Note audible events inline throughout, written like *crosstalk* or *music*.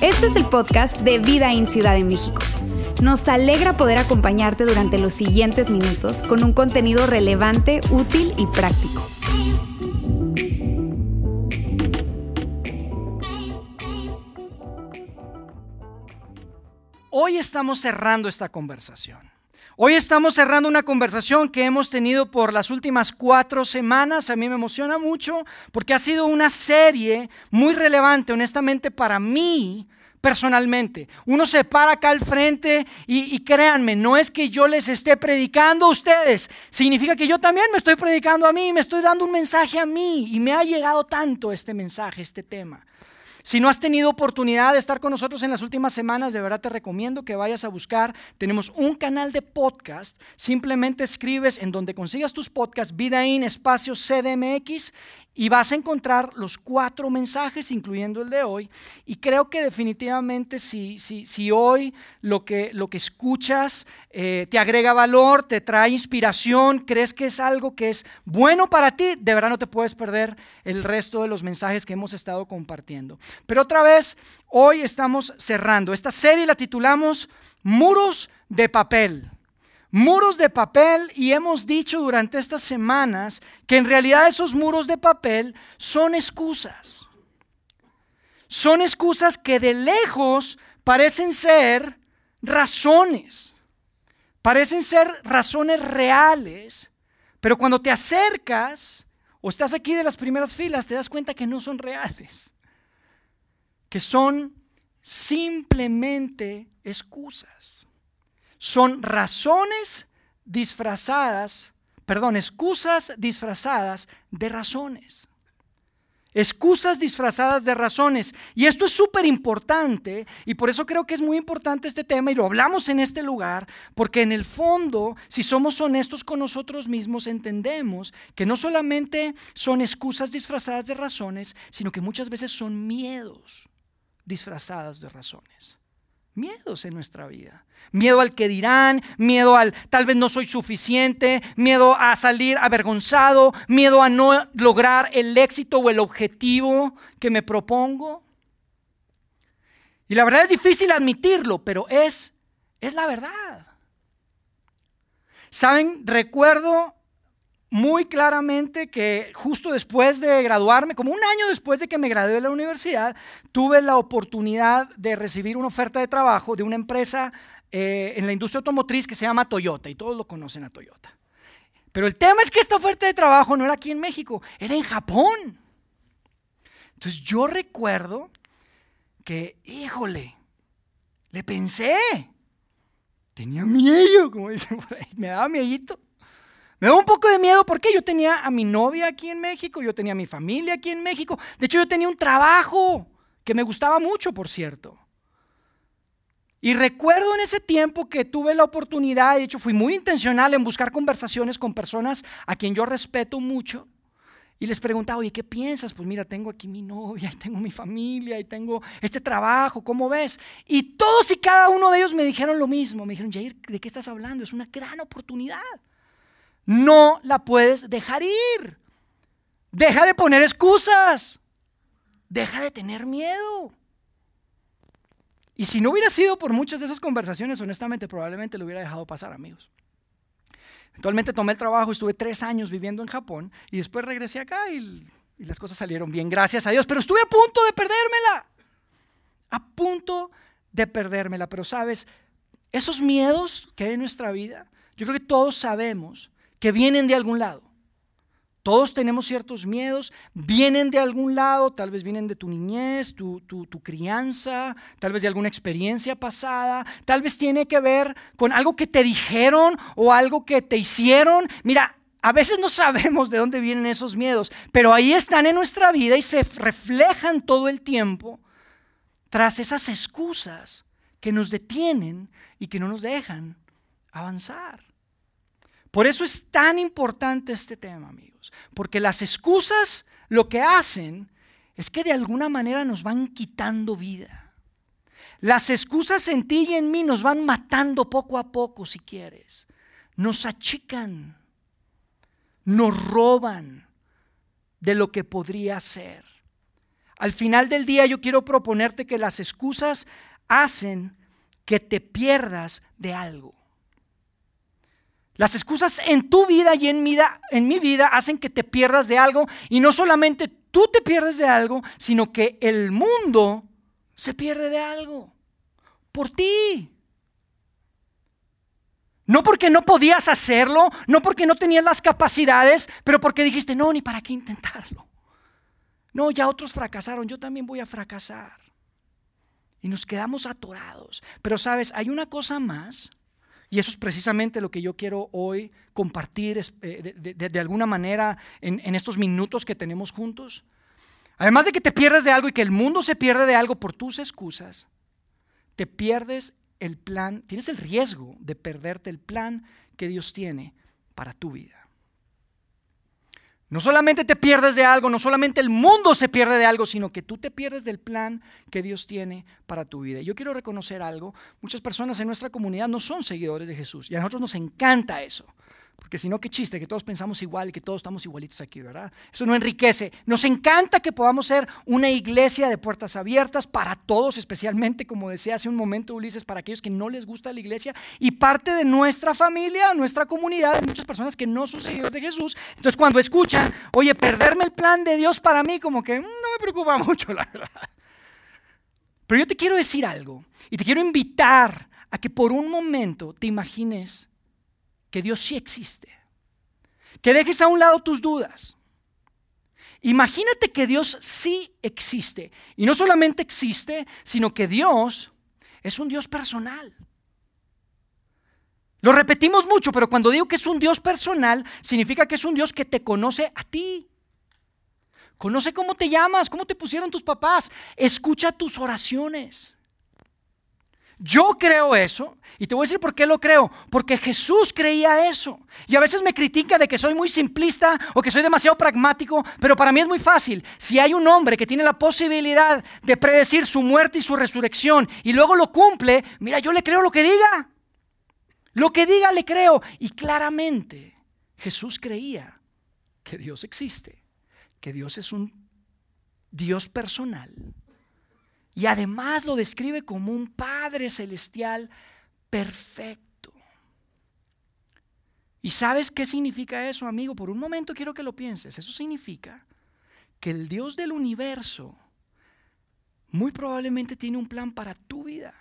Este es el podcast de Vida en Ciudad de México. Nos alegra poder acompañarte durante los siguientes minutos con un contenido relevante, útil y práctico. Hoy estamos cerrando esta conversación. Hoy estamos cerrando una conversación que hemos tenido por las últimas cuatro semanas. A mí me emociona mucho porque ha sido una serie muy relevante, honestamente, para mí personalmente. Uno se para acá al frente y, créanme, no es que yo les esté predicando a ustedes, significa que yo también me estoy predicando a mí, me estoy dando un mensaje a mí y me ha llegado tanto este mensaje, este tema. Si no has tenido oportunidad de estar con nosotros en las últimas semanas, de verdad te recomiendo que vayas a buscar. Tenemos un canal de podcast. Simplemente escribes en donde consigas tus podcasts, Vidaín, espacio CDMX, y vas a encontrar los cuatro mensajes, incluyendo el de hoy. Y creo que definitivamente si, si, si hoy lo que, lo que escuchas eh, te agrega valor, te trae inspiración, crees que es algo que es bueno para ti, de verdad no te puedes perder el resto de los mensajes que hemos estado compartiendo. Pero otra vez, hoy estamos cerrando. Esta serie la titulamos Muros de Papel muros de papel y hemos dicho durante estas semanas que en realidad esos muros de papel son excusas. Son excusas que de lejos parecen ser razones, parecen ser razones reales, pero cuando te acercas o estás aquí de las primeras filas te das cuenta que no son reales, que son simplemente excusas son razones disfrazadas, perdón, excusas disfrazadas de razones. Excusas disfrazadas de razones. Y esto es súper importante y por eso creo que es muy importante este tema y lo hablamos en este lugar, porque en el fondo, si somos honestos con nosotros mismos, entendemos que no solamente son excusas disfrazadas de razones, sino que muchas veces son miedos disfrazadas de razones miedos en nuestra vida. Miedo al que dirán, miedo al tal vez no soy suficiente, miedo a salir avergonzado, miedo a no lograr el éxito o el objetivo que me propongo. Y la verdad es difícil admitirlo, pero es, es la verdad. Saben, recuerdo muy claramente que justo después de graduarme, como un año después de que me gradué de la universidad, tuve la oportunidad de recibir una oferta de trabajo de una empresa eh, en la industria automotriz que se llama Toyota, y todos lo conocen a Toyota. Pero el tema es que esta oferta de trabajo no era aquí en México, era en Japón. Entonces yo recuerdo que, híjole, le pensé, tenía miedo, como dicen por ahí, me daba miedito. Me da un poco de miedo porque yo tenía a mi novia aquí en México, yo tenía a mi familia aquí en México. De hecho, yo tenía un trabajo que me gustaba mucho, por cierto. Y recuerdo en ese tiempo que tuve la oportunidad, de hecho fui muy intencional en buscar conversaciones con personas a quien yo respeto mucho. Y les preguntaba, oye, ¿qué piensas? Pues mira, tengo aquí mi novia, *laughs* y tengo mi familia, y tengo este trabajo, ¿cómo ves? Y todos y cada uno de ellos me dijeron lo mismo. Me dijeron, Jair, ¿de qué estás hablando? Es una gran oportunidad no la puedes dejar ir. Deja de poner excusas. Deja de tener miedo. Y si no hubiera sido por muchas de esas conversaciones, honestamente, probablemente lo hubiera dejado pasar, amigos. Eventualmente tomé el trabajo, estuve tres años viviendo en Japón y después regresé acá y, y las cosas salieron bien, gracias a Dios. Pero estuve a punto de perdérmela. A punto de perdérmela. Pero sabes, esos miedos que hay en nuestra vida, yo creo que todos sabemos que vienen de algún lado. Todos tenemos ciertos miedos, vienen de algún lado, tal vez vienen de tu niñez, tu, crianza, tal vez de alguna experiencia pasada, tal vez tiene que ver con algo que te dijeron o algo que te hicieron. Mira, a veces no sabemos de dónde vienen esos miedos, pero ahí están en nuestra vida y se reflejan todo el tiempo tras esas excusas que nos detienen y que no nos dejan avanzar. Por eso es tan importante este tema, amigos, porque las excusas lo que hacen es que de alguna manera nos van quitando vida. Las excusas en ti y en mí nos van matando poco a poco, si quieres. Nos achican, nos roban, de lo que podría ser. Al final del día yo quiero proponerte que las excusas hacen que te pierdas de algo. Las excusas en tu vida y en mi, vida, hacen que te pierdas de algo y no solamente tú te pierdes de algo, sino que el mundo se pierde de algo por ti. No porque no podías hacerlo, no porque no tenías las capacidades, pero porque dijiste, no, ni para qué intentarlo. No, ya otros fracasaron, yo también voy a fracasar. Y nos quedamos atorados. Pero sabes, hay una cosa más, y eso es precisamente lo que yo quiero hoy compartir eh, de, alguna manera en, en estos minutos que tenemos juntos. Además de que te pierdes de algo y que el mundo se pierde de algo por tus excusas, te pierdes el plan, tienes el riesgo de perderte el plan que Dios tiene para tu vida. No solamente te pierdes de algo, no solamente el mundo se pierde de algo, sino que tú te pierdes del plan que Dios tiene para tu vida. Yo quiero reconocer algo, muchas personas en nuestra comunidad no son seguidores de Jesús y a nosotros nos encanta eso. Porque si no, qué chiste, que todos pensamos igual, que todos estamos igualitos aquí, ¿verdad? Eso no enriquece. Nos encanta que podamos ser una iglesia de puertas abiertas para todos, especialmente, como decía hace un momento Ulises, para aquellos que no les gusta la iglesia y parte de nuestra familia, nuestra comunidad, muchas personas que no son seguidores de Jesús. Entonces, cuando escuchan, oye, perderme el plan de Dios para mí, como que mm, no me preocupa *laughs* mucho, la verdad. Pero yo te quiero decir algo y te quiero invitar a que por un momento te imagines que Dios sí existe. Que dejes a un lado tus dudas. Imagínate que Dios sí existe. Y no solamente existe, sino que Dios es un Dios personal. Lo repetimos mucho, pero cuando digo que es un Dios personal, significa que es un Dios que te conoce a ti. Conoce cómo te llamas, cómo te pusieron tus papás. Escucha tus oraciones. Yo creo eso y te voy a decir por qué lo creo. Porque Jesús creía eso. Y a veces me critica de que soy muy simplista o que soy demasiado pragmático, pero para mí es muy fácil. Si hay un hombre que tiene la posibilidad de predecir su muerte y su resurrección y luego lo cumple, mira, yo le creo lo que diga. Lo que diga le creo. Y claramente Jesús creía que Dios existe, que Dios es un Dios personal y además lo describe como un Padre celestial perfecto. ¿Y sabes qué significa eso, amigo? Por un momento quiero que lo pienses. Eso significa que el Dios del universo muy probablemente tiene un plan para tu vida.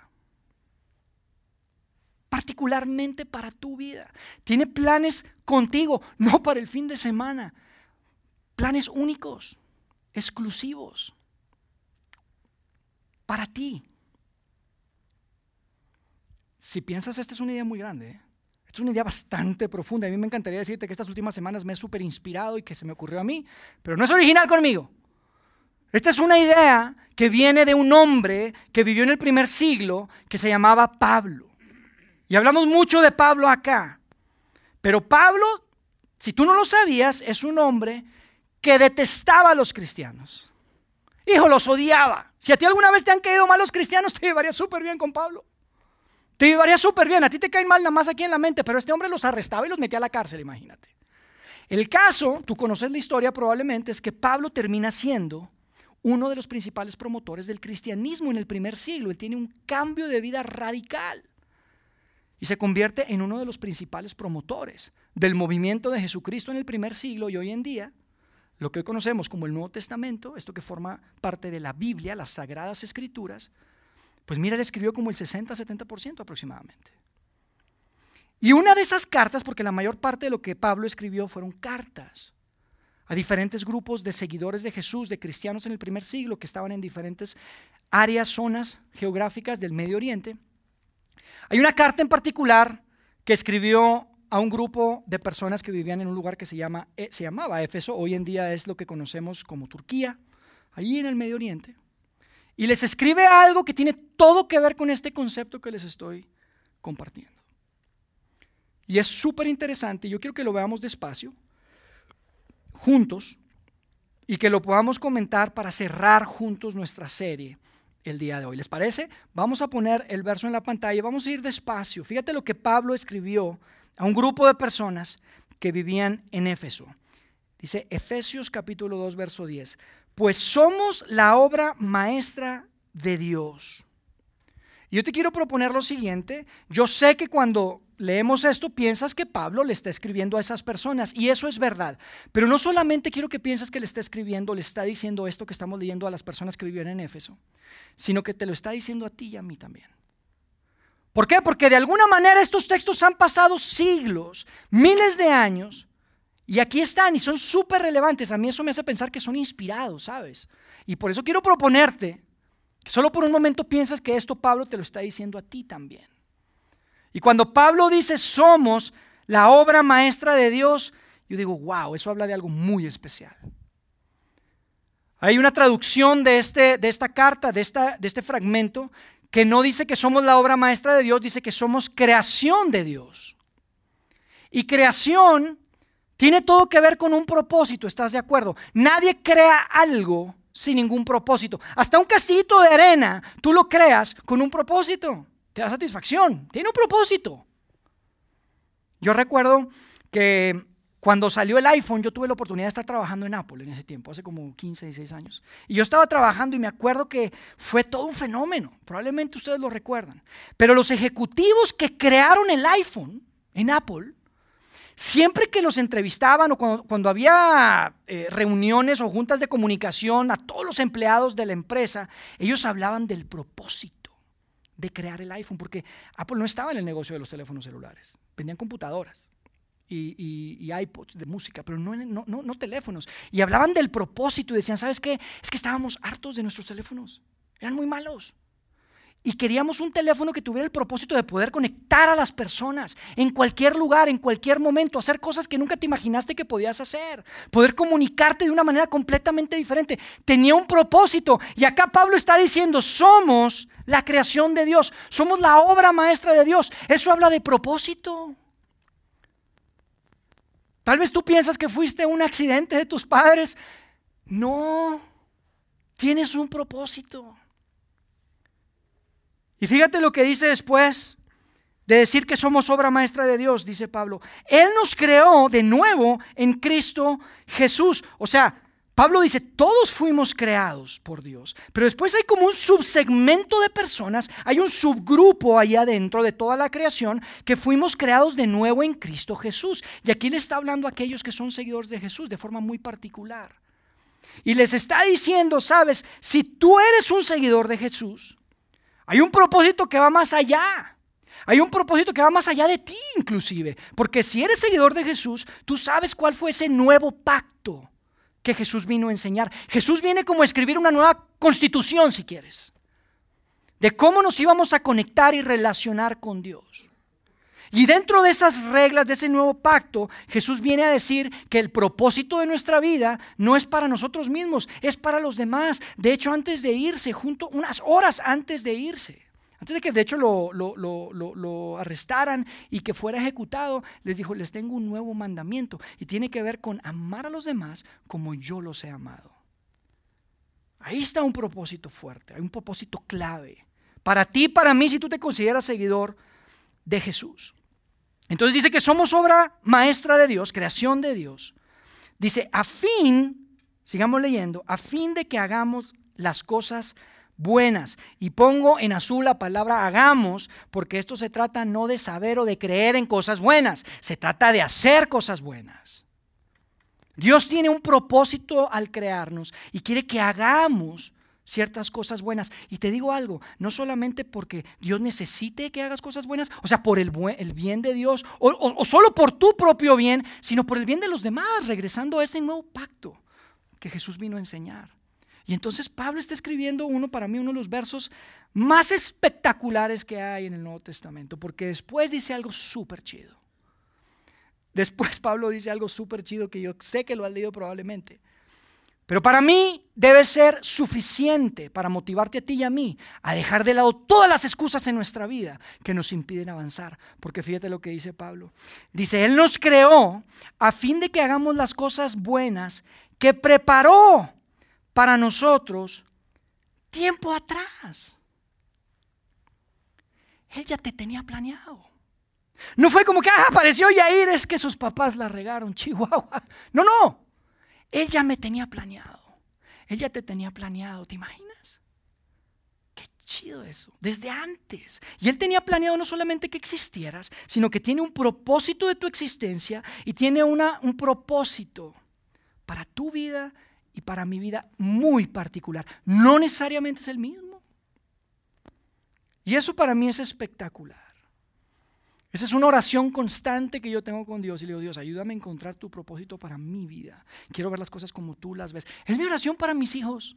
Particularmente para tu vida. Tiene planes contigo, no para el fin de semana. Planes únicos, exclusivos para ti. Si piensas, esta es una idea muy grande. ¿eh? Esta es una idea bastante profunda. A mí me encantaría decirte que estas últimas semanas me he súper inspirado y que se me ocurrió a mí, pero no es original conmigo. Esta es una idea que viene de un hombre que vivió en el primer siglo que se llamaba Pablo. Y hablamos mucho de Pablo acá. Pero Pablo, si tú no lo sabías, es un hombre que detestaba a los cristianos. Hijo, los odiaba. Si a ti alguna vez te han caído mal los cristianos, *laughs* te llevaría súper bien con Pablo. Te llevaría súper bien. A ti te caen mal nada más aquí en la mente, pero este hombre los arrestaba y los metía a la cárcel, imagínate. El caso, tú conoces la historia probablemente, es que Pablo termina siendo uno de los principales promotores del cristianismo en el primer siglo. Él tiene un cambio de vida radical y se convierte en uno de los principales promotores del movimiento de Jesucristo en el primer siglo y hoy en día lo que hoy conocemos como el Nuevo Testamento, esto que forma parte de la Biblia, las Sagradas Escrituras, pues mira, él escribió como el 60-70% aproximadamente. Y una de esas cartas, porque la mayor parte de lo que Pablo escribió fueron cartas a diferentes grupos de seguidores de Jesús, de cristianos en el primer siglo, que estaban en diferentes áreas, zonas geográficas del Medio Oriente. Hay una carta en particular que escribió a un grupo de personas que vivían en un lugar que se, llama, eh, se llamaba Éfeso, hoy en día es lo que conocemos como Turquía, allí en el Medio Oriente, y les escribe algo que tiene todo que ver con este concepto que les estoy compartiendo. Y es súper interesante, yo quiero que lo veamos despacio, juntos, y que lo podamos comentar para cerrar juntos nuestra serie el día de hoy. ¿Les parece? Vamos a poner el verso en la pantalla, vamos a ir despacio. Fíjate lo que Pablo escribió a un grupo de personas que vivían en Éfeso. Dice Efesios capítulo 2, verso 10. Pues somos la obra maestra de Dios. Yo te quiero proponer lo siguiente. Yo sé que cuando leemos esto piensas que Pablo le está escribiendo a esas personas y eso es verdad. Pero no solamente quiero que pienses que le está escribiendo, le está diciendo esto que estamos leyendo a las personas que vivían en Éfeso, sino que te lo está diciendo a ti y a mí también. ¿Por qué? Porque de alguna manera estos textos han pasado siglos, miles de años, y aquí están y son súper relevantes. A mí eso me hace pensar que son inspirados, ¿sabes? Y por eso quiero proponerte que solo por un momento piensas que esto Pablo te lo está diciendo a ti también. Y cuando Pablo dice somos la obra maestra de Dios, yo digo, wow, eso habla de algo muy especial. Hay una traducción de, este, de esta carta, de, esta, de este fragmento, que no dice que somos la obra maestra de Dios, dice que somos creación de Dios. Y creación tiene todo que ver con un propósito, ¿estás de acuerdo? Nadie crea algo sin ningún propósito. Hasta un casito de arena, tú lo creas con un propósito te da satisfacción, tiene un propósito. Yo recuerdo que cuando salió el iPhone, yo tuve la oportunidad de estar trabajando en Apple en ese tiempo, hace como 15, 16 años. Y yo estaba trabajando y me acuerdo que fue todo un fenómeno. Probablemente ustedes lo recuerdan. Pero los ejecutivos que crearon el iPhone en Apple, siempre que los entrevistaban o cuando, había eh, reuniones o juntas de comunicación a todos los empleados de la empresa, ellos hablaban del propósito de crear el iPhone, porque Apple no estaba en el negocio de los teléfonos celulares, vendían computadoras y, iPods de música, pero no, no, no, teléfonos. Y hablaban del propósito y decían, ¿sabes qué? Es que estábamos hartos de nuestros teléfonos, eran muy malos. Y queríamos un teléfono que tuviera el propósito de poder conectar a las personas en cualquier lugar, en cualquier momento, hacer cosas que nunca te imaginaste que podías hacer, poder comunicarte de una manera completamente diferente. Tenía un propósito. Y acá Pablo está diciendo, somos la creación de Dios, somos la obra maestra de Dios. Eso habla de propósito. Tal vez tú piensas que fuiste un accidente de tus padres. No, tienes un propósito. Y fíjate lo que dice después de decir que somos obra maestra de Dios, dice Pablo. Él nos creó de nuevo en Cristo Jesús. O sea, Pablo dice, todos fuimos creados por Dios, pero después hay como un subsegmento de personas, hay un subgrupo ahí adentro de toda la creación que fuimos creados de nuevo en Cristo Jesús. Y aquí le está hablando a aquellos que son seguidores de Jesús de forma muy particular. Y les está diciendo, sabes, si tú eres un seguidor de Jesús, hay un propósito que va más allá. Hay un propósito que va más allá de ti inclusive. Porque si eres seguidor de Jesús, tú sabes cuál fue ese nuevo pacto que Jesús vino a enseñar. Jesús viene como a escribir una nueva constitución, si quieres, de cómo nos íbamos a conectar y relacionar con Dios. Y dentro de esas reglas, de ese nuevo pacto, Jesús viene a decir que el propósito de nuestra vida no es para nosotros mismos, es para los demás. De hecho, antes de irse, junto, unas horas antes de irse, antes de que de hecho lo, lo, arrestaran y que fuera ejecutado, les dijo, les tengo un nuevo mandamiento y tiene que ver con amar a los demás como yo los he amado. Ahí está un propósito fuerte, hay un propósito clave. Para ti, para mí, si tú te consideras seguidor de Jesús. Entonces dice que somos obra maestra de Dios, creación de Dios. Dice, a fin, sigamos leyendo, a fin de que hagamos las cosas buenas. Y pongo en azul la palabra hagamos, porque esto se trata no de saber o de creer en cosas buenas, se trata de hacer cosas buenas. Dios tiene un propósito al crearnos y quiere que hagamos ciertas cosas buenas. Y te digo algo, no solamente porque Dios necesite que hagas cosas buenas, o sea, por el, el bien de Dios, o, o, solo por tu propio bien, sino por el bien de los demás, regresando a ese nuevo pacto que Jesús vino a enseñar. Y entonces Pablo está escribiendo uno, para mí, uno de los versos más espectaculares que hay en el Nuevo Testamento, porque después dice algo súper chido. Después Pablo dice algo súper chido que yo sé que lo has leído probablemente. Pero para mí debe ser suficiente para motivarte a ti y a mí a dejar de lado todas las excusas en nuestra vida que nos impiden avanzar. Porque fíjate lo que dice Pablo. Dice, Él nos creó a fin de que hagamos las cosas buenas que preparó para nosotros tiempo atrás. Él ya te tenía planeado. No fue como que ah, apareció Yair, es que sus papás la regaron, *laughs* Chihuahua. No, no. Él ya me tenía planeado. Ella te tenía planeado, ¿te imaginas? Qué chido eso, desde antes. Y Él tenía planeado no solamente que existieras, sino que tiene un propósito de tu existencia y tiene una, un propósito para tu vida y para mi vida muy particular. No necesariamente es el mismo. Y eso para mí es espectacular. Esa es una oración constante que yo tengo con Dios y le digo, Dios, ayúdame a encontrar tu propósito para mi vida. Quiero ver las cosas como tú las ves. Es mi oración para mis hijos.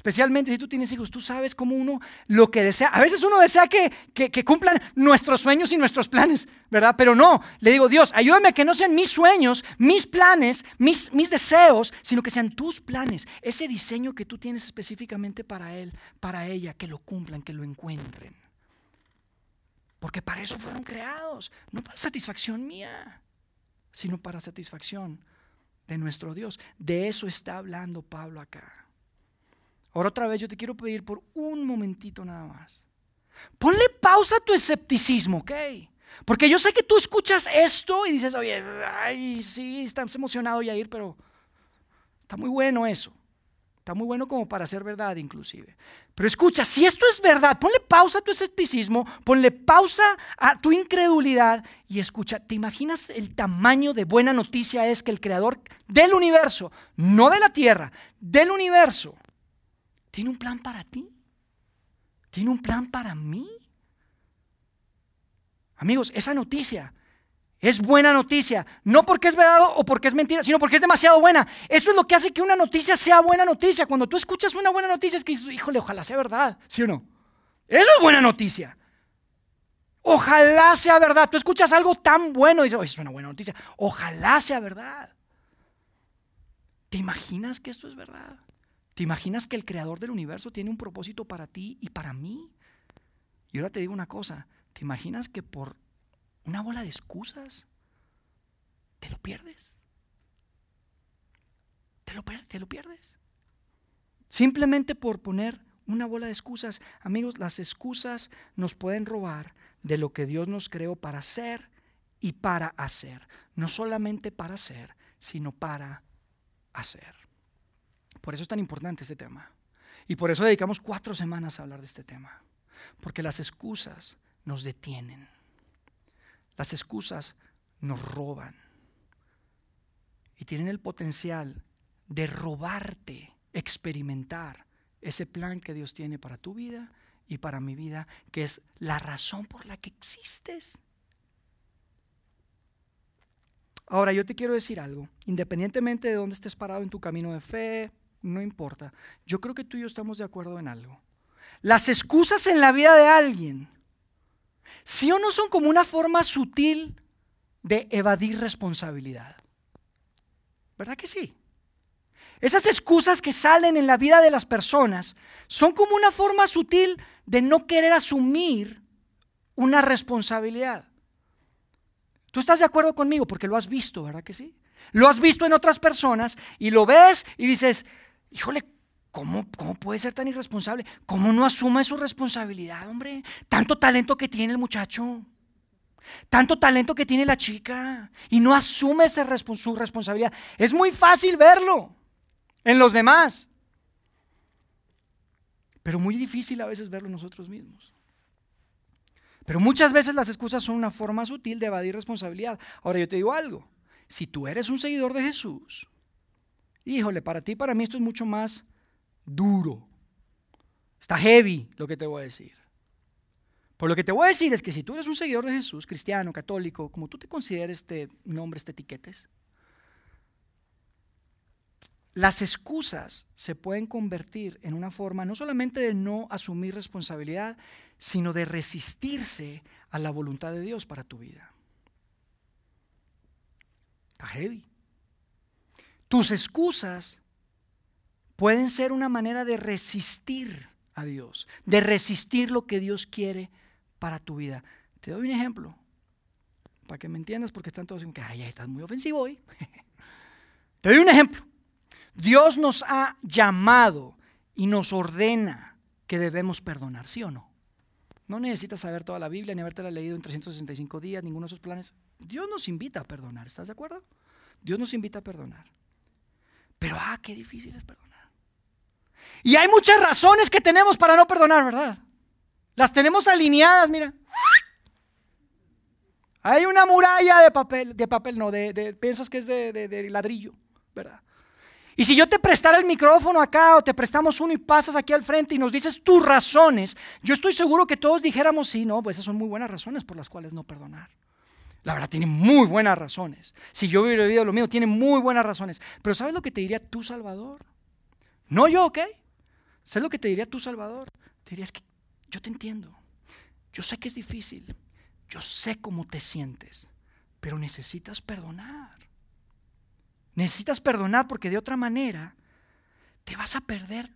Especialmente si tú tienes hijos, tú sabes cómo uno lo que desea. A veces uno desea que, que, cumplan nuestros sueños y nuestros planes, ¿verdad? Pero no, le digo, Dios, ayúdame a que no sean mis sueños, mis planes, mis, mis deseos, sino que sean tus planes. Ese diseño que tú tienes específicamente para él, para ella, que lo cumplan, que lo encuentren. Porque para eso fueron creados, no para satisfacción mía, sino para satisfacción de nuestro Dios. De eso está hablando Pablo acá. Ahora otra vez yo te quiero pedir por un momentito nada más. Ponle pausa a tu escepticismo, ¿ok? Porque yo sé que tú escuchas esto y dices, oye, ay, sí, estamos emocionados ir, pero está muy bueno eso. Está muy bueno como para ser verdad inclusive. Pero escucha, si esto es verdad, ponle pausa a tu escepticismo, ponle pausa a tu incredulidad y escucha, ¿te imaginas el tamaño de buena noticia es que el creador del universo, no de la tierra, del universo, tiene un plan para ti. Tiene un plan para mí. Amigos, esa noticia es buena noticia. No porque es verdad o porque es mentira, sino porque es demasiado buena. Eso es lo que hace que una noticia sea buena noticia. Cuando tú escuchas una buena noticia es que dices, híjole, ojalá sea verdad. ¿Sí o no? Eso es buena noticia. Ojalá sea verdad. Tú escuchas algo tan bueno y dices, es una buena noticia. Ojalá sea verdad. ¿Te imaginas que esto es verdad? ¿Te imaginas que el creador del universo tiene un propósito para ti y para mí? Y ahora te digo una cosa, ¿te imaginas que por una bola de excusas te lo pierdes? Te lo, te lo pierdes. Simplemente por poner una bola de excusas. Amigos, las excusas nos pueden robar de lo que Dios nos creó para ser y para hacer. No solamente para ser, sino para hacer. Por eso es tan importante este tema. Y por eso dedicamos cuatro semanas a hablar de este tema. Porque las excusas nos detienen. Las excusas nos roban. Y tienen el potencial de robarte, experimentar ese plan que Dios tiene para tu vida y para mi vida, que es la razón por la que existes. Ahora, yo te quiero decir algo, independientemente de dónde estés parado en tu camino de fe, no importa. Yo creo que tú y yo estamos de acuerdo en algo. Las excusas en la vida de alguien, sí o no son como una forma sutil de evadir responsabilidad. ¿Verdad que sí? Esas excusas que salen en la vida de las personas son como una forma sutil de no querer asumir una responsabilidad. ¿Tú estás de acuerdo conmigo? Porque lo has visto, ¿verdad que sí? Lo has visto en otras personas y lo ves y dices, híjole, ¿cómo, ¿cómo puede ser tan irresponsable? ¿Cómo no asume su responsabilidad, hombre? Tanto talento que tiene el muchacho. Tanto talento que tiene la chica y no asume esa su responsabilidad. Es muy fácil verlo en los demás, pero muy difícil a veces verlo nosotros mismos. Pero muchas veces las excusas son una forma sutil de evadir responsabilidad. Ahora yo te digo algo, si tú eres un seguidor de Jesús, híjole, para ti, para mí esto es mucho más duro. Está heavy lo que te voy a decir. Por lo que te voy a decir es que si tú eres un seguidor de Jesús, cristiano, católico, como tú te consideres este nombre, este etiquetes, las excusas se pueden convertir en una forma no solamente de no asumir responsabilidad, sino de resistirse a la voluntad de Dios para tu vida. Está heavy. Tus excusas pueden ser una manera de resistir a Dios, de resistir lo que Dios quiere para tu vida. Te doy un ejemplo, para que me entiendas, porque están todos diciendo que, ay, estás muy ofensivo hoy. *laughs* Te doy un ejemplo. Dios nos ha llamado y nos ordena que debemos perdonar, ¿sí o no? No necesitas saber toda la Biblia ni haberte la leído en 365 días, ninguno de esos planes. Dios nos invita a perdonar, ¿estás de acuerdo? Dios nos invita a perdonar. Pero, ah, qué difícil es perdonar. Y hay muchas razones que tenemos para no perdonar, ¿verdad? Las tenemos alineadas, mira. Hay una muralla de papel, de papel, no, de, piensas que es de, de ladrillo, ¿verdad? Y si yo te prestara el micrófono acá o te prestamos uno y pasas aquí al frente y nos dices tus razones, yo estoy seguro que todos dijéramos, sí, no, pues esas son muy buenas razones por las cuales no perdonar. La verdad, tiene muy buenas razones. Si yo hubiera vivido lo mío, tiene muy buenas razones. Pero ¿sabes lo que te diría tu Salvador? No yo, ¿ok? ¿Sabes lo que te diría tu Salvador? Te diría, es que yo te entiendo. Yo sé que es difícil. Yo sé cómo te sientes. Pero necesitas perdonar. Necesitas perdonar porque de otra manera te vas a perder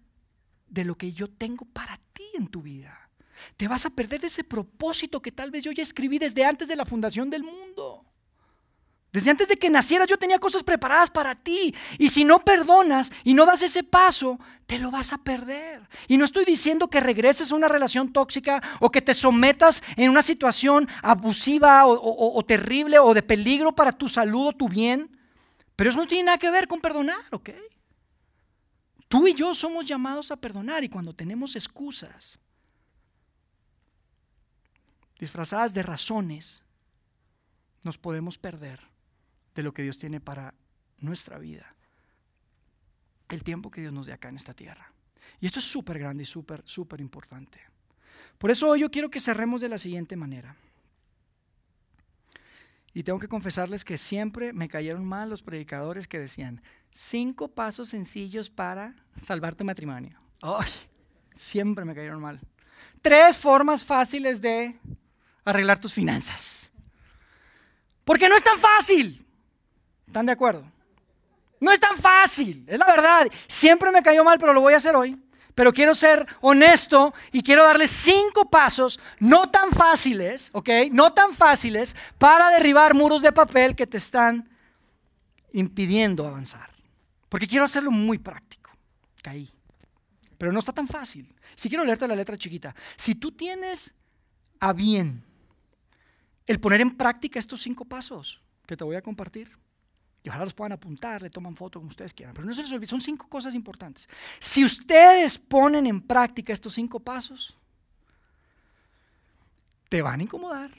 de lo que yo tengo para ti en tu vida. Te vas a perder de ese propósito que tal vez yo ya escribí desde antes de la fundación del mundo. Desde antes de que nacieras yo tenía cosas preparadas para ti. Y si no perdonas y no das ese paso, te lo vas a perder. Y no estoy diciendo que regreses a una relación tóxica o que te sometas en una situación abusiva o, o terrible o de peligro para tu salud o tu bien. Pero eso no tiene nada que ver con perdonar, ¿ok? Tú y yo somos llamados a perdonar y cuando tenemos excusas, disfrazadas de razones, nos podemos perder de lo que Dios tiene para nuestra vida, el tiempo que Dios nos dé acá en esta tierra. Y esto es súper grande y súper, súper importante. Por eso hoy yo quiero que cerremos de la siguiente manera. Y tengo que confesarles que siempre me cayeron mal los predicadores que decían, cinco pasos sencillos para salvar tu matrimonio. ¡Ay! siempre me cayeron mal. Tres formas fáciles de arreglar tus finanzas. Porque no es tan fácil. ¿Están de acuerdo? No es tan fácil, es la verdad. Siempre me cayó mal, pero lo voy a hacer hoy. Pero quiero ser honesto y quiero darles cinco pasos no tan fáciles, ¿ok? No tan fáciles para derribar muros de papel que te están impidiendo avanzar. Porque quiero hacerlo muy práctico. Caí. Pero no está tan fácil. Si quiero leerte la letra chiquita. Si tú tienes a bien el poner en práctica estos cinco pasos que te voy a compartir. Y ojalá los puedan apuntar, le toman foto como ustedes quieran. Pero no se les olvide, son cinco cosas importantes. Si ustedes ponen en práctica estos cinco pasos, te van a incomodar.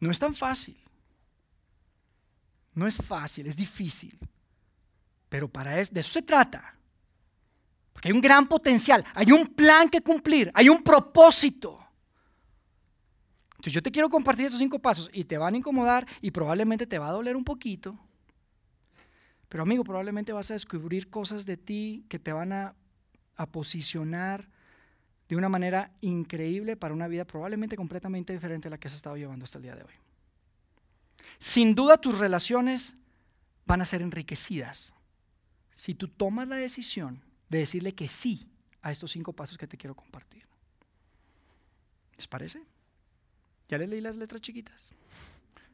No es tan fácil. No es fácil, es difícil. Pero para eso, de eso se trata. Porque hay un gran potencial, hay un plan que cumplir, hay un propósito. Yo te quiero compartir esos cinco pasos y te van a incomodar y probablemente te va a doler un poquito. Pero amigo, probablemente vas a descubrir cosas de ti que te van a, a posicionar de una manera increíble para una vida probablemente completamente diferente a la que has estado llevando hasta el día de hoy. Sin duda tus relaciones van a ser enriquecidas si tú tomas la decisión de decirle que sí a estos cinco pasos que te quiero compartir. ¿Les parece? ¿Ya le leí las letras chiquitas?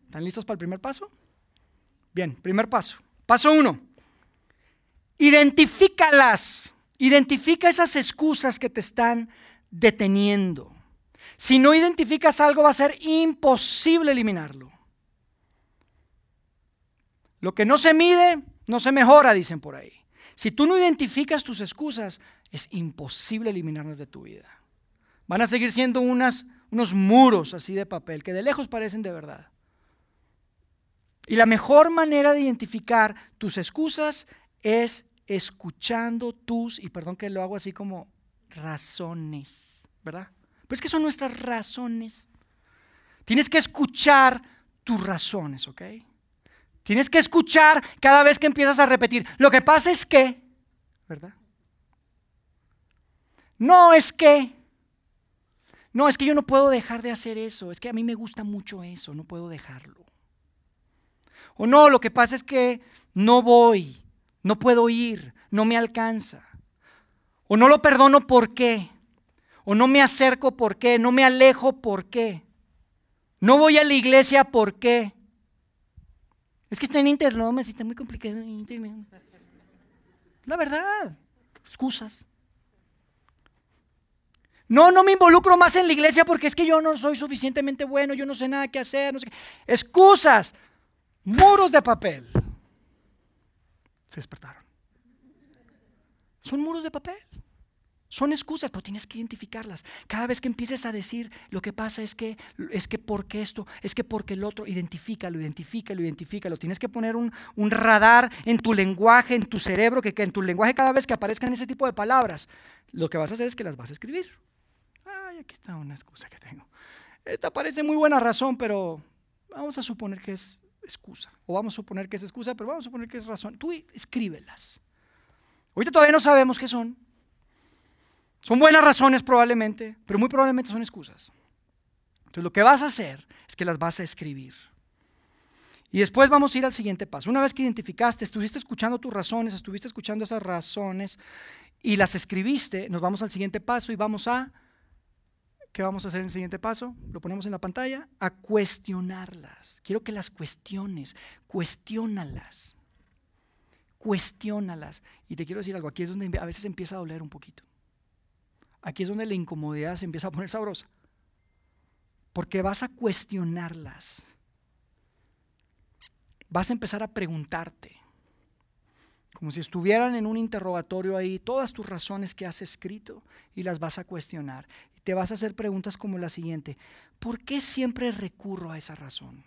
¿Están listos para el primer paso? Bien, primer paso. Paso uno. Identifícalas. Identifica esas excusas que te están deteniendo. Si no identificas algo va a ser imposible eliminarlo. Lo que no se mide, no se mejora, dicen por ahí. Si tú no identificas tus excusas, es imposible eliminarlas de tu vida. Van a seguir siendo unas unos muros así de papel que de lejos parecen de verdad. Y la mejor manera de identificar tus excusas es escuchando tus, y perdón que lo hago así como razones, ¿verdad? Pero es que son nuestras razones. Tienes que escuchar tus razones, ¿ok? Tienes que escuchar cada vez que empiezas a repetir. Lo que pasa es que, ¿verdad? No es que, no, es que yo no puedo dejar de hacer eso, es que a mí me gusta mucho eso, no puedo dejarlo. O no, lo que pasa es que no voy, no puedo ir, no me alcanza. O no lo perdono por qué. O no me acerco por qué, no me alejo por qué. No voy a la iglesia por qué. Es que estoy en internet, me siento muy complicado. La verdad, excusas. No, no me involucro más en la iglesia porque es que yo no soy suficientemente bueno, yo no sé nada que hacer. No sé Excusas, muros de papel. Se despertaron. Son muros de papel. Son excusas, pero tienes que identificarlas. Cada vez que empieces a decir lo que pasa es que, es que porque esto, es que porque el otro, identifícalo, identifícalo, identifícalo. Tienes que poner un, radar en tu lenguaje, en tu cerebro, que, en tu lenguaje cada vez que aparezcan ese tipo de palabras, lo que vas a hacer es que las vas a escribir. Aquí está una excusa que tengo. Esta parece muy buena razón, pero vamos a suponer que es excusa. O vamos a suponer que es excusa, pero vamos a suponer que es razón. Tú escríbelas. Ahorita todavía no sabemos qué son son buenas razones probablemente, pero muy probablemente son excusas. Entonces lo que vas a hacer es que las vas a escribir. Y después vamos a ir al siguiente paso. Una vez que identificaste, estuviste escuchando tus razones, estuviste escuchando esas razones y las escribiste, nos vamos al siguiente paso y vamos a, ¿qué vamos a hacer en el siguiente paso? Lo ponemos en la pantalla, a cuestionarlas. Quiero que las cuestiones, cuestiónalas, cuestiónalas. Y te quiero decir algo, aquí es donde a veces empieza a doler un poquito. Aquí es donde la incomodidad se empieza a poner sabrosa. Porque vas a cuestionarlas. Vas a empezar a preguntarte. Como si estuvieran en un interrogatorio ahí todas tus razones que has escrito y las vas a cuestionar. Te vas a hacer preguntas como la siguiente. ¿Por qué siempre recurro a esa razón?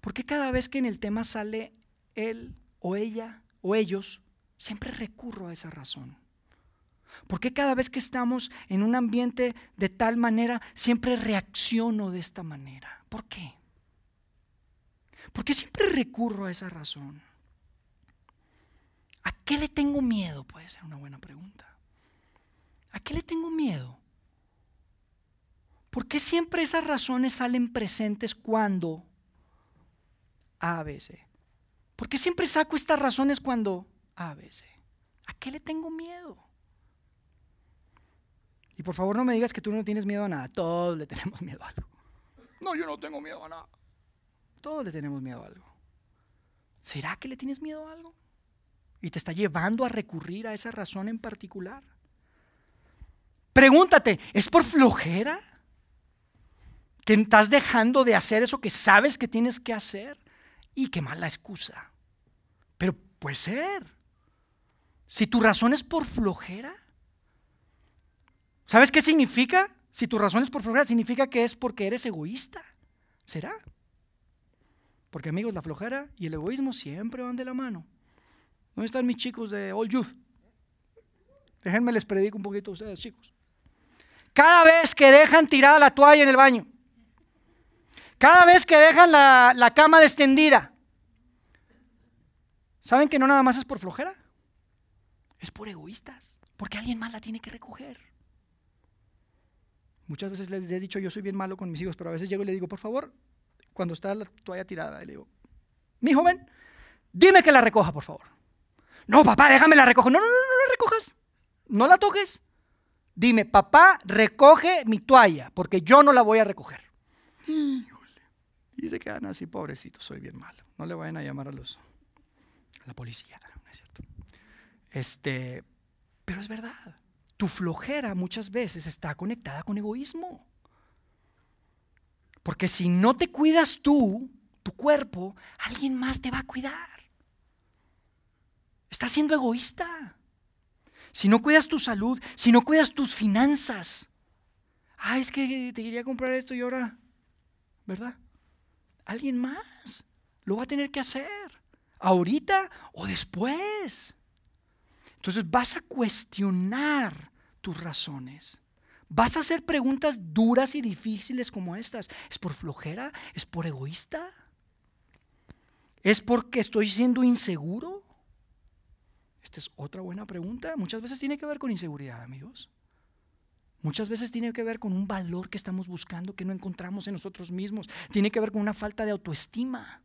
¿Por qué cada vez que en el tema sale él o ella o ellos, siempre recurro a esa razón? ¿Por qué cada vez que estamos en un ambiente de tal manera siempre reacciono de esta manera? ¿Por qué? ¿Por qué siempre recurro a esa razón? ¿A qué le tengo miedo? Puede ser una buena pregunta. ¿A qué le tengo miedo? ¿Por qué siempre esas razones salen presentes cuando A, B, C? ¿Por qué siempre saco estas razones cuando A, B, C? ¿A qué le tengo miedo? Y por favor no me digas que tú no tienes miedo a nada. Todos le tenemos miedo a algo. No, yo no tengo miedo a nada. Todos le tenemos miedo a algo. ¿Será que le tienes miedo a algo? Y te está llevando a recurrir a esa razón en particular. Pregúntate, ¿es por flojera? ¿Que estás dejando de hacer eso que sabes que tienes que hacer? Y qué mala excusa. Pero puede ser. Si tu razón es por flojera, ¿Sabes qué significa? Si tu razón es por flojera, significa que es porque eres egoísta. ¿Será? Porque amigos, la flojera y el egoísmo siempre van de la mano. ¿Dónde están mis chicos de All Youth? Déjenme les predico un poquito a ustedes, chicos. Cada vez que dejan tirada la toalla en el baño, cada vez que dejan la, cama extendida, ¿saben que no nada más es por flojera? Es por egoístas, porque alguien más la tiene que recoger. Muchas veces les he dicho, yo soy bien malo con mis hijos, pero a veces llego y le digo, por favor, cuando está la toalla tirada, le digo, mi joven, dime que la recoja, por favor. No, papá, déjame la recojo. No, no, no, no la recojas. No la toques. Dime, papá, recoge mi toalla, porque yo no la voy a recoger. Y se quedan así, pobrecitos, soy bien malo. No le vayan a llamar a los a la policía, ¿no es cierto? Este, pero es verdad. Tu flojera muchas veces está conectada con egoísmo. Porque si no te cuidas tú, tu cuerpo, alguien más te va a cuidar. Estás siendo egoísta. Si no cuidas tu salud, si no cuidas tus finanzas. Ah, es que te quería comprar esto y ahora, ¿verdad? Alguien más lo va a tener que hacer. Ahorita o después. Entonces vas a cuestionar tus razones. Vas a hacer preguntas duras y difíciles como estas. ¿Es por flojera? ¿Es por egoísta? ¿Es porque estoy siendo inseguro? Es otra buena pregunta. Muchas veces tiene que ver con inseguridad, amigos. Muchas veces tiene que ver con un valor que estamos buscando que no encontramos en nosotros mismos. Tiene que ver con una falta de autoestima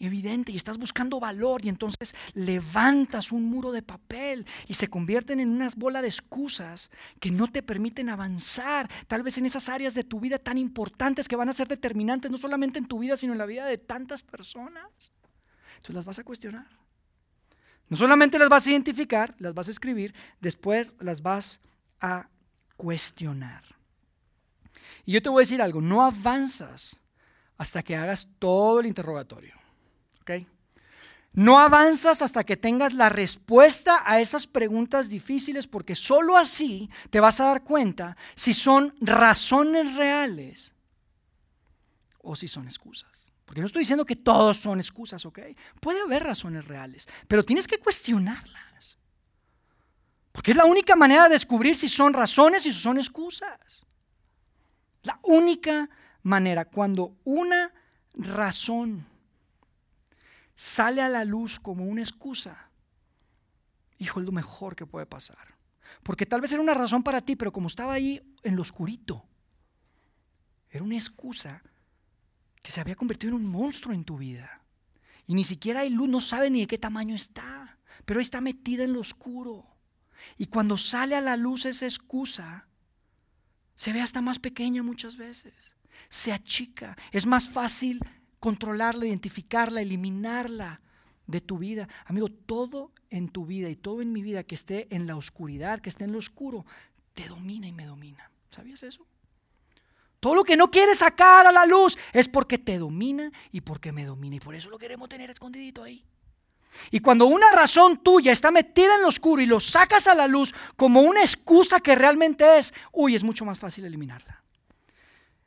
evidente y estás buscando valor y entonces levantas un muro de papel y se convierten en unas bola de excusas que no te permiten avanzar, tal vez en esas áreas de tu vida tan importantes que van a ser determinantes no solamente en tu vida, sino en la vida de tantas personas. Entonces las vas a cuestionar. No solamente las vas a identificar, las vas a escribir, después las vas a cuestionar. Y yo te voy a decir algo, no avanzas hasta que hagas todo el interrogatorio. No avanzas hasta que tengas la respuesta a esas preguntas difíciles porque sólo así te vas a dar cuenta si son razones reales o si son excusas. Porque no estoy diciendo que todos son excusas, ¿ok? Puede haber razones reales, pero tienes que cuestionarlas. Porque es la única manera de descubrir si son razones y si son excusas. La única manera, cuando una razón sale a la luz como una excusa, hijo, es lo mejor que puede pasar. Porque tal vez era una razón para ti, pero como estaba ahí en lo oscurito, era una excusa que se había convertido en un monstruo en tu vida. Y ni siquiera hay luz, no sabe ni de qué tamaño está, pero está metida en lo oscuro. Y cuando sale a la luz esa excusa, se ve hasta más pequeña muchas veces. Se achica. Es más fácil controlarla, identificarla, eliminarla de tu vida. Amigo, todo en tu vida y todo en mi vida que esté en la oscuridad, que esté en lo oscuro, te domina y me domina. ¿Sabías eso? Todo lo que no quieres sacar a la luz es porque te domina y porque me domina. Y por eso lo queremos tener escondidito ahí. Y cuando una razón tuya está metida en lo oscuro y lo sacas a la luz como una excusa que realmente es, uy, es mucho más fácil eliminarla.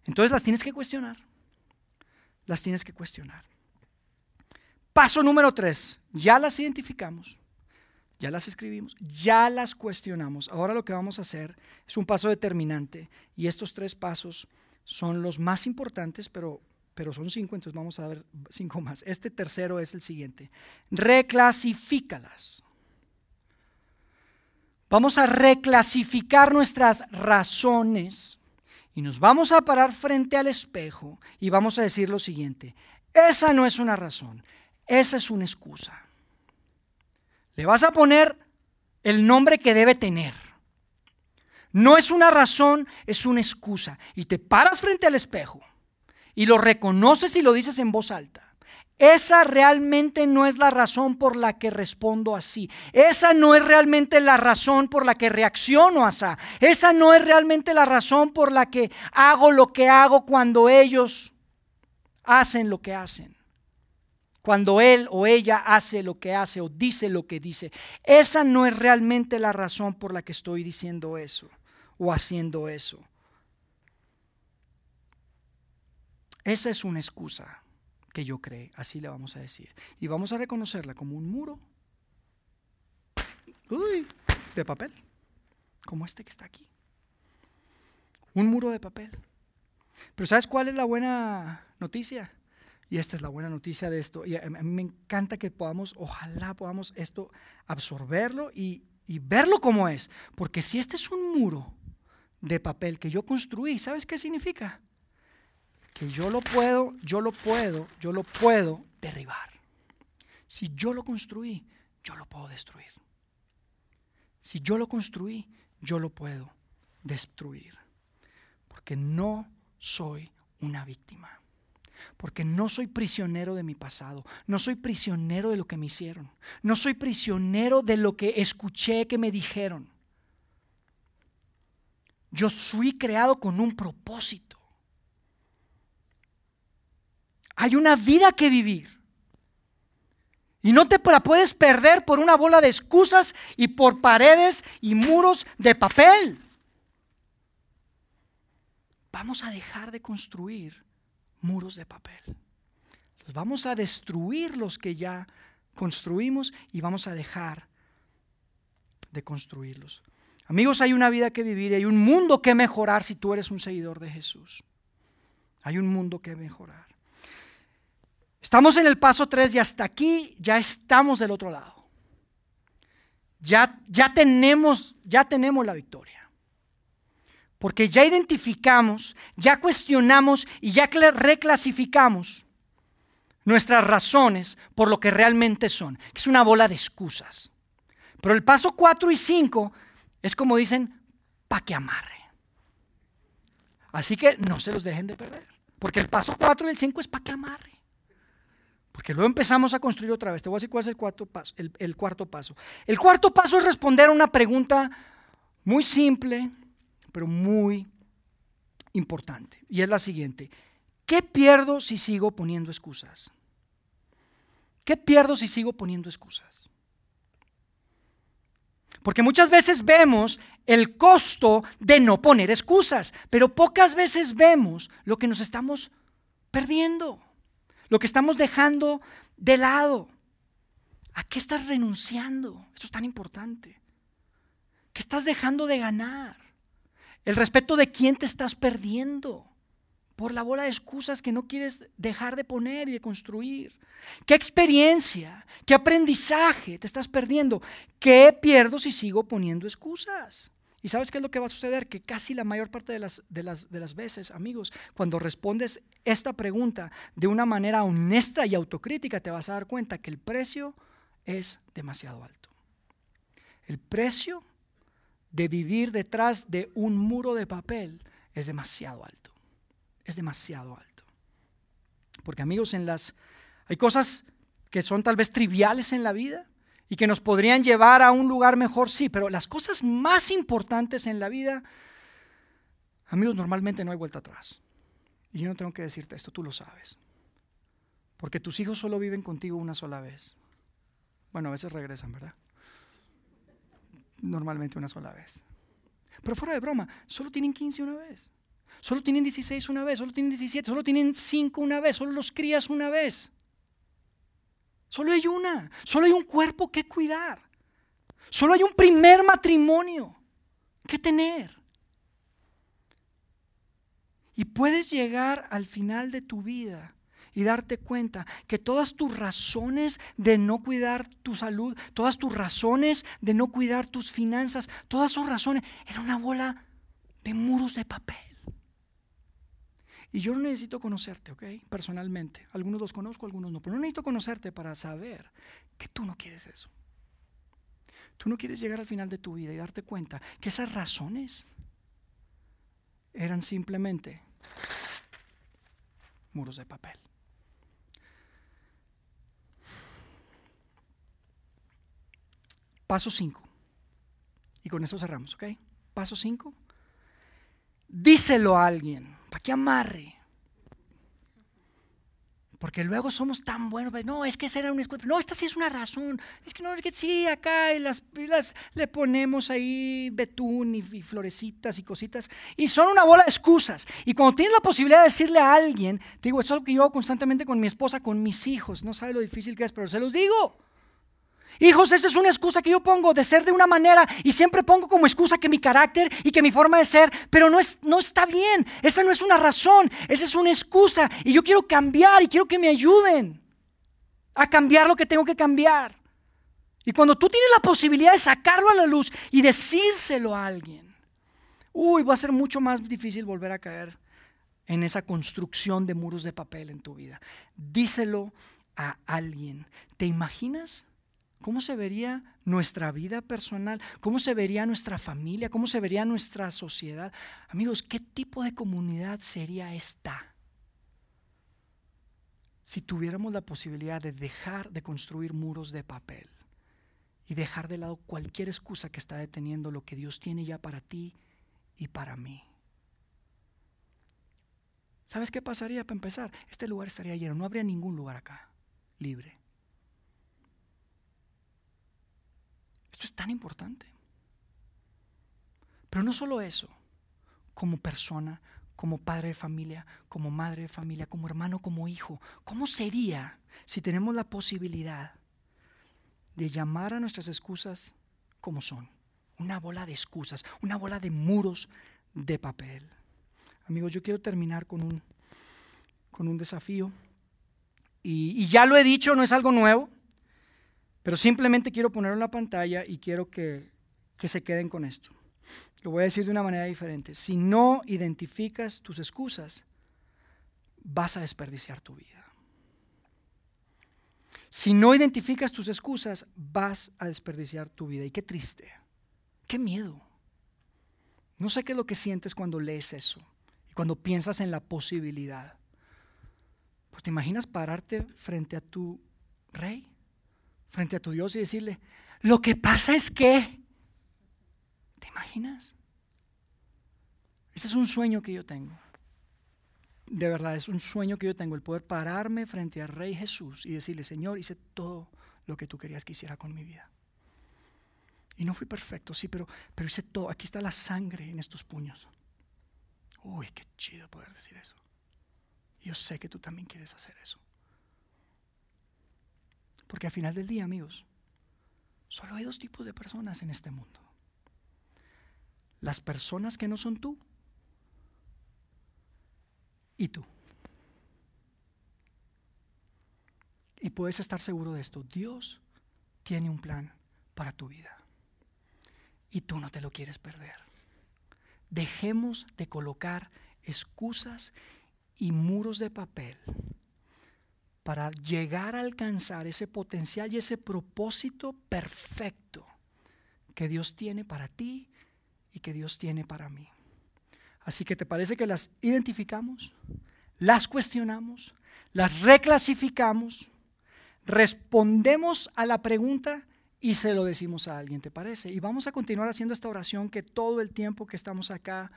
Entonces las tienes que cuestionar. Las tienes que cuestionar. Paso número tres, ya las identificamos, ya las escribimos, ya las cuestionamos. Ahora lo que vamos a hacer es un paso determinante y estos tres pasos son los más importantes, pero pero son cinco, entonces vamos a ver cinco más. Este tercero es el siguiente. Reclasifícalas. Vamos a reclasificar nuestras razones y nos vamos a parar frente al espejo y vamos a decir lo siguiente. Esa no es una razón, esa es una excusa. Le vas a poner el nombre que debe tener. No es una razón, es una excusa. Y te paras frente al espejo y lo reconoces y lo dices en voz alta. Esa realmente no es la razón por la que respondo así. Esa no es realmente la razón por la que reacciono así. Esa no es realmente la razón por la que hago lo que hago cuando ellos hacen lo que hacen. Cuando él o ella hace lo que hace o dice lo que dice. Esa no es realmente la razón por la que estoy diciendo eso o haciendo eso. Esa es una excusa que yo creé, así le vamos a decir. Y vamos a reconocerla como un muro de papel, como este que está aquí. Un muro de papel. Pero ¿sabes cuál es la buena noticia? Y esta es la buena noticia de esto. Y a mí me encanta que podamos, ojalá podamos esto absorberlo y, y verlo como es. Porque si este es un muro de papel que yo construí, ¿sabes qué significa? que yo lo puedo, yo lo puedo, yo lo puedo derribar. Si yo lo construí, yo lo puedo destruir. Si yo lo construí, yo lo puedo destruir. Porque no soy una víctima. Porque no soy prisionero de mi pasado. No soy prisionero de lo que me hicieron. No soy prisionero de lo que escuché que me dijeron. Yo fui creado con un propósito. Hay una vida que vivir. Y no te la puedes perder por una bola de excusas y por paredes y muros de papel. Vamos a dejar de construir muros de papel. Vamos a destruir los que ya construimos y vamos a dejar de construirlos. Amigos, hay una vida que vivir y hay un mundo que mejorar si tú eres un seguidor de Jesús. Hay un mundo que mejorar. Estamos en el paso 3 y hasta aquí ya estamos del otro lado. Ya, ya, tenemos, ya tenemos la victoria. Porque ya identificamos, ya cuestionamos y ya reclasificamos nuestras razones por lo que realmente son, es una bola de excusas. Pero el paso 4 y 5 es como dicen, pa' que amarre. Así que no se los dejen de perder. Porque el paso 4 y el 5 es pa' que amarre. Porque luego empezamos a construir otra vez. Te voy a decir cuál es el cuarto paso. El, cuarto paso. El cuarto paso es responder a una pregunta muy simple, pero muy importante. Y es la siguiente. ¿Qué pierdo si sigo poniendo excusas? ¿Qué pierdo si sigo poniendo excusas? Porque muchas veces vemos el costo de no poner excusas, pero pocas veces vemos lo que nos estamos perdiendo, lo que estamos dejando de lado. ¿A qué estás renunciando? Esto es tan importante. ¿Qué estás dejando de ganar? El respeto de quién te estás perdiendo por la bola de excusas que no quieres dejar de poner y de construir. ¿Qué experiencia, qué aprendizaje te estás perdiendo? ¿Qué pierdo si sigo poniendo excusas? ¿Y sabes qué es lo que va a suceder? Que casi la mayor parte de las, de las, de las veces, amigos, cuando respondes esta pregunta de una manera honesta y autocrítica, te vas a dar cuenta que el precio es demasiado alto. El precio de vivir detrás de un muro de papel es demasiado alto. Es demasiado alto. Porque amigos, en las hay cosas que son tal vez triviales en la vida y que nos podrían llevar a un lugar mejor, sí, pero las cosas más importantes en la vida, amigos, normalmente no hay vuelta atrás. Y yo no tengo que decirte esto, tú lo sabes. Porque tus hijos solo viven contigo una sola vez. Bueno, a veces regresan, ¿verdad? Normalmente una sola vez. Pero fuera de broma, solo tienen 15 una vez. Solo tienen 16 una vez, solo tienen 17, solo tienen 5 una vez, solo los crías una vez. Solo hay una, solo hay un cuerpo que cuidar. Solo hay un primer matrimonio que tener. Y puedes llegar al final de tu vida y darte cuenta que todas tus razones de no cuidar tu salud, todas tus razones de no cuidar tus finanzas, todas sus razones, era una bola de muros de papel. Y yo no necesito conocerte, ¿ok? Personalmente. Algunos los conozco, algunos no. Pero no necesito conocerte para saber que tú no quieres eso. Tú no quieres llegar al final de tu vida y darte cuenta que esas razones eran simplemente muros de papel. Paso 5. Y con eso cerramos, ¿ok? Paso 5. Díselo a alguien, para que amarre. Porque luego somos tan buenos, pues, no, es que esa era una excusa. No, esta sí es una razón. Es que no, es que sí, acá y las, las, le ponemos ahí betún y, y, florecitas y cositas. Y son una bola de excusas. Y cuando tienes la posibilidad de decirle a alguien, te digo, eso es lo que yo hago constantemente con mi esposa, con mis hijos. No sabe lo difícil que es, pero se los digo. Hijos, esa es una excusa que yo pongo de ser de una manera y siempre pongo como excusa que mi carácter y que mi forma de ser, pero no, es, no está bien. Esa no es una razón, esa es una excusa. Y yo quiero cambiar y quiero que me ayuden a cambiar lo que tengo que cambiar. Y cuando tú tienes la posibilidad de sacarlo a la luz y decírselo a alguien, uy, va a ser mucho más difícil volver a caer en esa construcción de muros de papel en tu vida. Díselo a alguien. ¿Te imaginas? ¿Cómo se vería nuestra vida personal? ¿Cómo se vería nuestra familia? ¿Cómo se vería nuestra sociedad? Amigos, ¿qué tipo de comunidad sería esta? Si tuviéramos la posibilidad de dejar de construir muros de papel y dejar de lado cualquier excusa que está deteniendo lo que Dios tiene ya para ti y para mí. ¿Sabes qué pasaría para empezar? Este lugar estaría lleno, no habría ningún lugar acá libre. Esto es tan importante. Pero no solo eso, como persona, como padre de familia, como madre de familia, como hermano, como hijo, ¿cómo sería si tenemos la posibilidad de llamar a nuestras excusas como son? Una bola de excusas, una bola de muros de papel. Amigos, yo quiero terminar con un, con un desafío. Y, y ya lo he dicho, no es algo nuevo. Pero simplemente quiero ponerlo en la pantalla y quiero que, que se queden con esto. Lo voy a decir de una manera diferente. Si no identificas tus excusas, vas a desperdiciar tu vida. Si no identificas tus excusas, vas a desperdiciar tu vida. Y qué triste, qué miedo. No sé qué es lo que sientes cuando lees eso y cuando piensas en la posibilidad. Pues te imaginas pararte frente a tu rey frente a tu Dios y decirle, lo que pasa es que, ¿te imaginas? Ese es un sueño que yo tengo. de verdad, es un sueño que yo tengo, el poder pararme frente al Rey Jesús y decirle, Señor, hice todo lo que tú querías que hiciera con mi vida. Y no fui perfecto, sí, pero, pero hice todo. Aquí está la sangre en estos puños. Uy, qué chido poder decir eso. Yo sé que tú también quieres hacer eso. Porque al final del día, amigos, solo hay dos tipos de personas en este mundo. Las personas que no son tú y tú. Y puedes estar seguro de esto. Dios tiene un plan para tu vida. Y tú no te lo quieres perder. Dejemos de colocar excusas y muros de papel para llegar a alcanzar ese potencial y ese propósito perfecto que Dios tiene para ti y que Dios tiene para mí. Así que te parece que las identificamos, las cuestionamos, las reclasificamos, respondemos a la pregunta y se lo decimos a alguien, ¿te parece? Y vamos a continuar haciendo esta oración que todo el tiempo que estamos acá,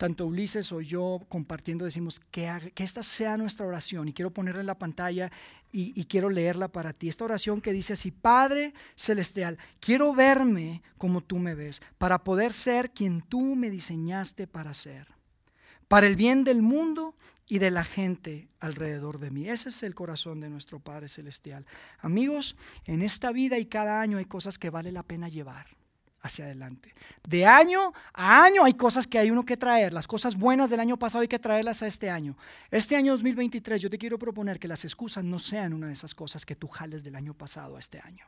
tanto Ulises o yo compartiendo, decimos que, que esta sea nuestra oración. Y quiero ponerla en la pantalla y, y quiero leerla para ti. Esta oración que dice así, Padre Celestial, quiero verme como tú me ves, para poder ser quien tú me diseñaste para ser, para el bien del mundo y de la gente alrededor de mí. Ese es el corazón de nuestro Padre Celestial. Amigos, en esta vida y cada año hay cosas que vale la pena llevar hacia adelante. De año a año hay cosas que hay uno que traer. Las cosas buenas del año pasado hay que traerlas a este año. Este año 2023 yo te quiero proponer que las excusas no sean una de esas cosas que tú jales del año pasado a este año.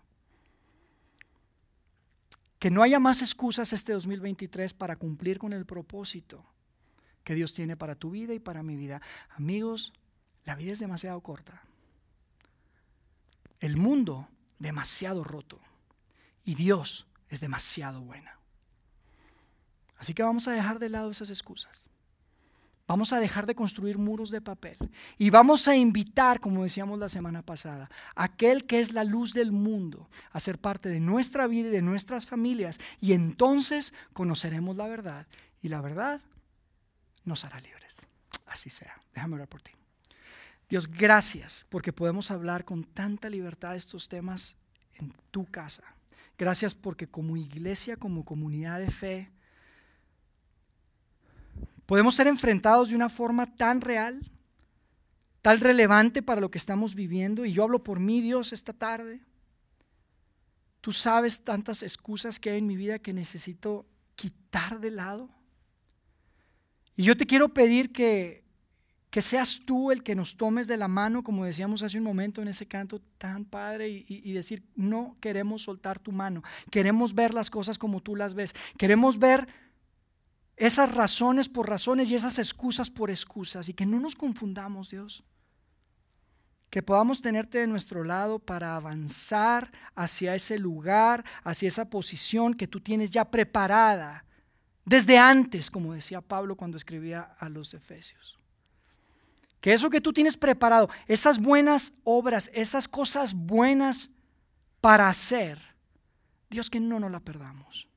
Que no haya más excusas este 2023 para cumplir con el propósito que Dios tiene para tu vida y para mi vida. Amigos, la vida es demasiado corta. El mundo demasiado roto. Y Dios es demasiado buena. Así que vamos a dejar de lado esas excusas. Vamos a dejar de construir muros de papel y vamos a invitar, como decíamos la semana pasada, a aquel que es la luz del mundo a ser parte de nuestra vida y de nuestras familias y entonces conoceremos la verdad y la verdad nos hará libres. Así sea. Déjame orar por ti. Dios, gracias porque podemos hablar con tanta libertad estos temas en tu casa. Gracias porque como iglesia, como comunidad de fe, podemos ser enfrentados de una forma tan real, tan relevante para lo que estamos viviendo. Y yo hablo por mí, Dios, esta tarde. Tú sabes tantas excusas que hay en mi vida que necesito quitar de lado. Y yo te quiero pedir que, que seas tú el que nos tomes de la mano, como decíamos hace un momento en ese canto tan padre, y, decir, no queremos soltar tu mano, queremos ver las cosas como tú las ves, queremos ver esas razones por razones y esas excusas por excusas, y que no nos confundamos, Dios. Que podamos tenerte de nuestro lado para avanzar hacia ese lugar, hacia esa posición que tú tienes ya preparada desde antes, como decía Pablo cuando escribía a los Efesios. Que eso que tú tienes preparado, esas buenas obras, esas cosas buenas para hacer, Dios que no nos la perdamos.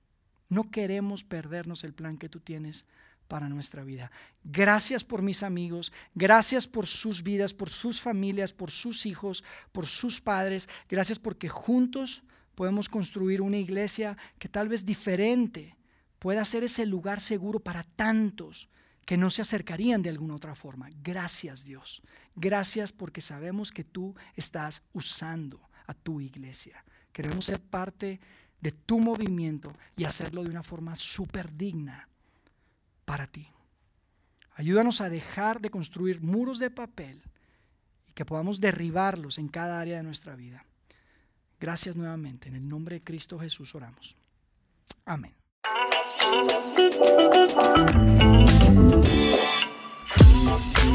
No queremos perdernos el plan que tú tienes para nuestra vida. Gracias por mis amigos, gracias por sus vidas, por sus familias, por sus hijos, por sus padres. Gracias porque juntos podemos construir una iglesia que tal vez diferente pueda ser ese lugar seguro para tantos que no se acercarían de alguna otra forma. Gracias Dios. Gracias porque sabemos que tú estás usando a tu iglesia. Queremos ser parte de tu movimiento y hacerlo de una forma súper digna para ti. Ayúdanos a dejar de construir muros de papel y que podamos derribarlos en cada área de nuestra vida. Gracias nuevamente. En el nombre de Cristo Jesús oramos. Amén.